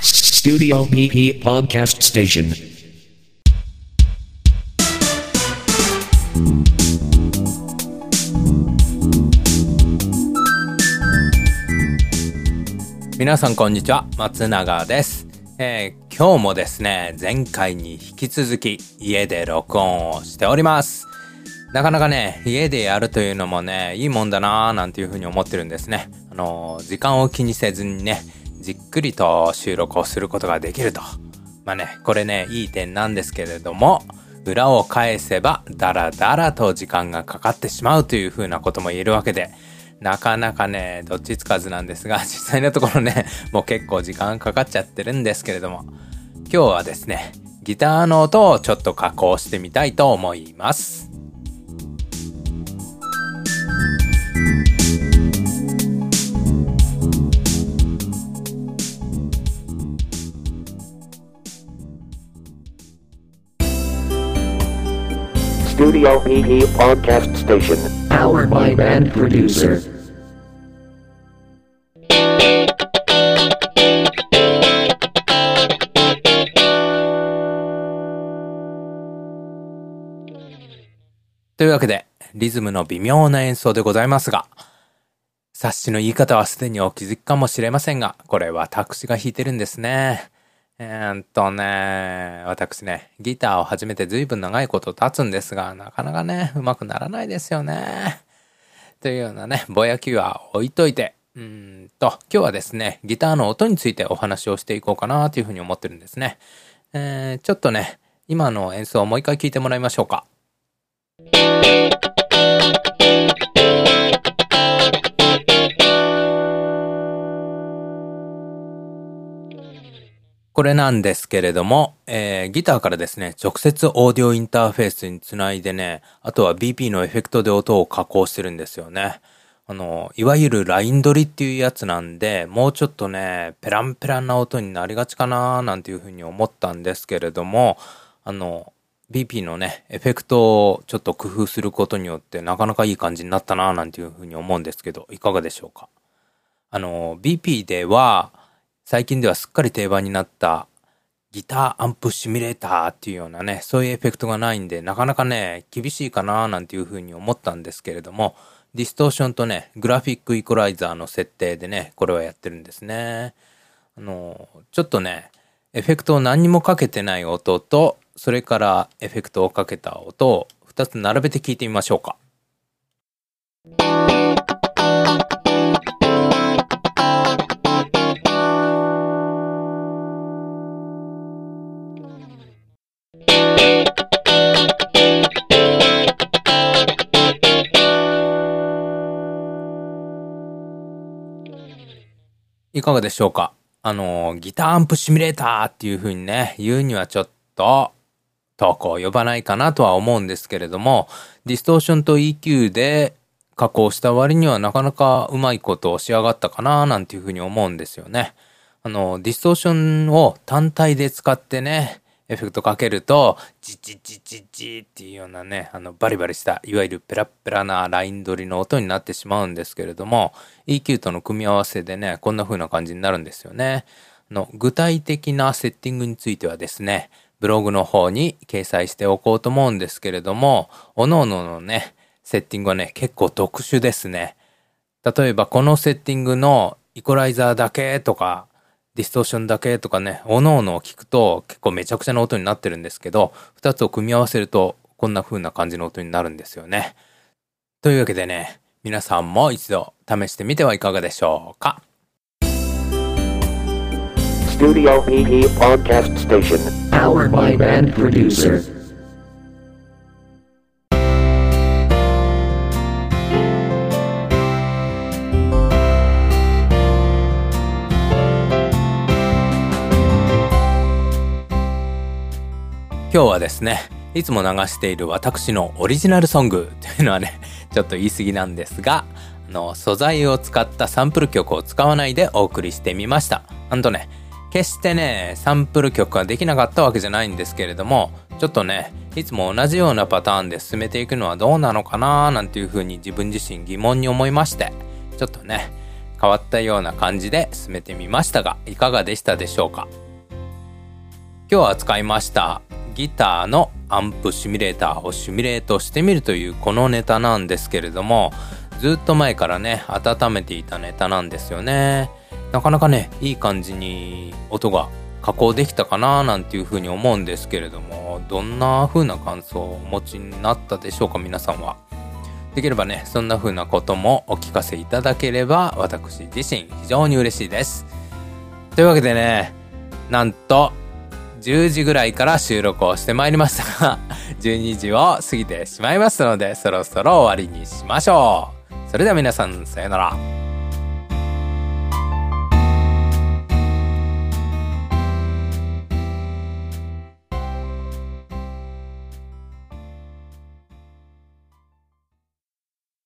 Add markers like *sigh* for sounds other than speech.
Studio PP Podcast Station. 皆さんこんにちは。松永です、えー今日もですね前回に引き続き家で録音をしております。なかなかね家でやるというのもねいいもんだなーなんていうふうに思ってるんですね。あのー時間を気にせずにねじっくりと収録をすることができるとまあねこれねいい点なんですけれども裏を返せばダラダラと時間がかかってしまうというふうなことも言えるわけでなかなかね、どっちつかずなんですが、*laughs* 実際のところね、もう結構時間かかっちゃってるんですけれども、今日はですね、ギターの音をちょっと加工してみたいと思います。Studio PP Podcast Station. Powered by Band Producer. というわけで、リズムの微妙な演奏でございますが、冊子の言い方はすでにお気づきかもしれませんが、これ私が弾いてるんですね。えーっとね、私ね、ギターを始めて随分長いこと経つんですが、なかなかね、上手くならないですよね。というようなね、ぼやきは置いといて、うんと、今日はですね、ギターの音についてお話をしていこうかなというふうに思ってるんですね。えー、ちょっとね、今の演奏をもう一回聞いてもらいましょうか。これなんですけれども、えーギターからですね、直接オーディオインターフェースにつないでね、あとは BP のエフェクトで音を加工してるんですよね。あの、いわゆるライン取りっていうやつなんで、もうちょっとね、ペランペランな音になりがちかなーなんていうふうに思ったんですけれども、あの、BP のね、エフェクトをちょっと工夫することによってなかなかいい感じになったなーなんていうふうに思うんですけど、いかがでしょうか？あの、BP では、最近ではすっかり定番になったギターアンプシミュレーターっていうようなね、そういうエフェクトがないんで、なかなかね、厳しいかななんていうふうに思ったんですけれども、ディストーションとね、グラフィックイコライザーの設定でね、これはやってるんですね。あの、ちょっとね、エフェクトを何にもかけてない音と、それからエフェクトをかけた音を2つ並べて聞いてみましょうか。いかがでしょうか？あの、ギターアンプシミュレーターっていう風にね、言うにはちょっと、遠く及ばないかなとは思うんですけれども、ディストーションと EQ で加工した割にはなかなかうまいことを仕上がったかななんていうふうに思うんですよね。あの、ディストーションを単体で使ってね、エフェクトかけると、ジジジジジっていうようなね、あの、バリバリした、いわゆるペラッペラなライン取りの音になってしまうんですけれども、EQ との組み合わせでね、こんな風な感じになるんですよね。の、具体的なセッティングについてはですね、ブログの方に掲載しておこうと思うんですけれども、各々のね、セッティングはね、結構特殊ですね。例えばこのセッティングのイコライザーだけとか、ディストーションだけとかね、おのおのを聞くと結構めちゃくちゃな音になってるんですけど、二つを組み合わせるとこんな風な感じの音になるんですよね。というわけでね、皆さんも一度試してみてはいかがでしょうか。Studio PP Podcast Station. Powered by Band Producer. 今日はですね、いつも流している私のオリジナルソング *laughs* というのはね、ちょっと言い過ぎなんですが、あの、素材を使ったサンプル曲を使わないでお送りしてみました。なんとね、決してね、サンプル曲ができなかったわけじゃないんですけれども、ちょっとね、いつも同じようなパターンで進めていくのはどうなのかななんていうふうに自分自身疑問に思いまして、ちょっとね、変わったような感じで進めてみましたが、いかがでしたでしょうか？今日扱いましたギターのアンプシミュレーターをシミュレートしてみるというこのネタなんですけれども、ずっと前からね、温めていたネタなんですよね。なかなかね、いい感じに音が加工できたかななんていうふうに思うんですけれども、どんな風な感想をお持ちになったでしょうか、皆さんは。できればね、そんな風なこともお聞かせいただければ、私自身非常に嬉しいです。というわけでね、なんと、10時ぐらいから収録をしてまいりましたが、*laughs* 12時を過ぎてしまいましたので、そろそろ終わりにしましょう。それでは皆さん、さよなら。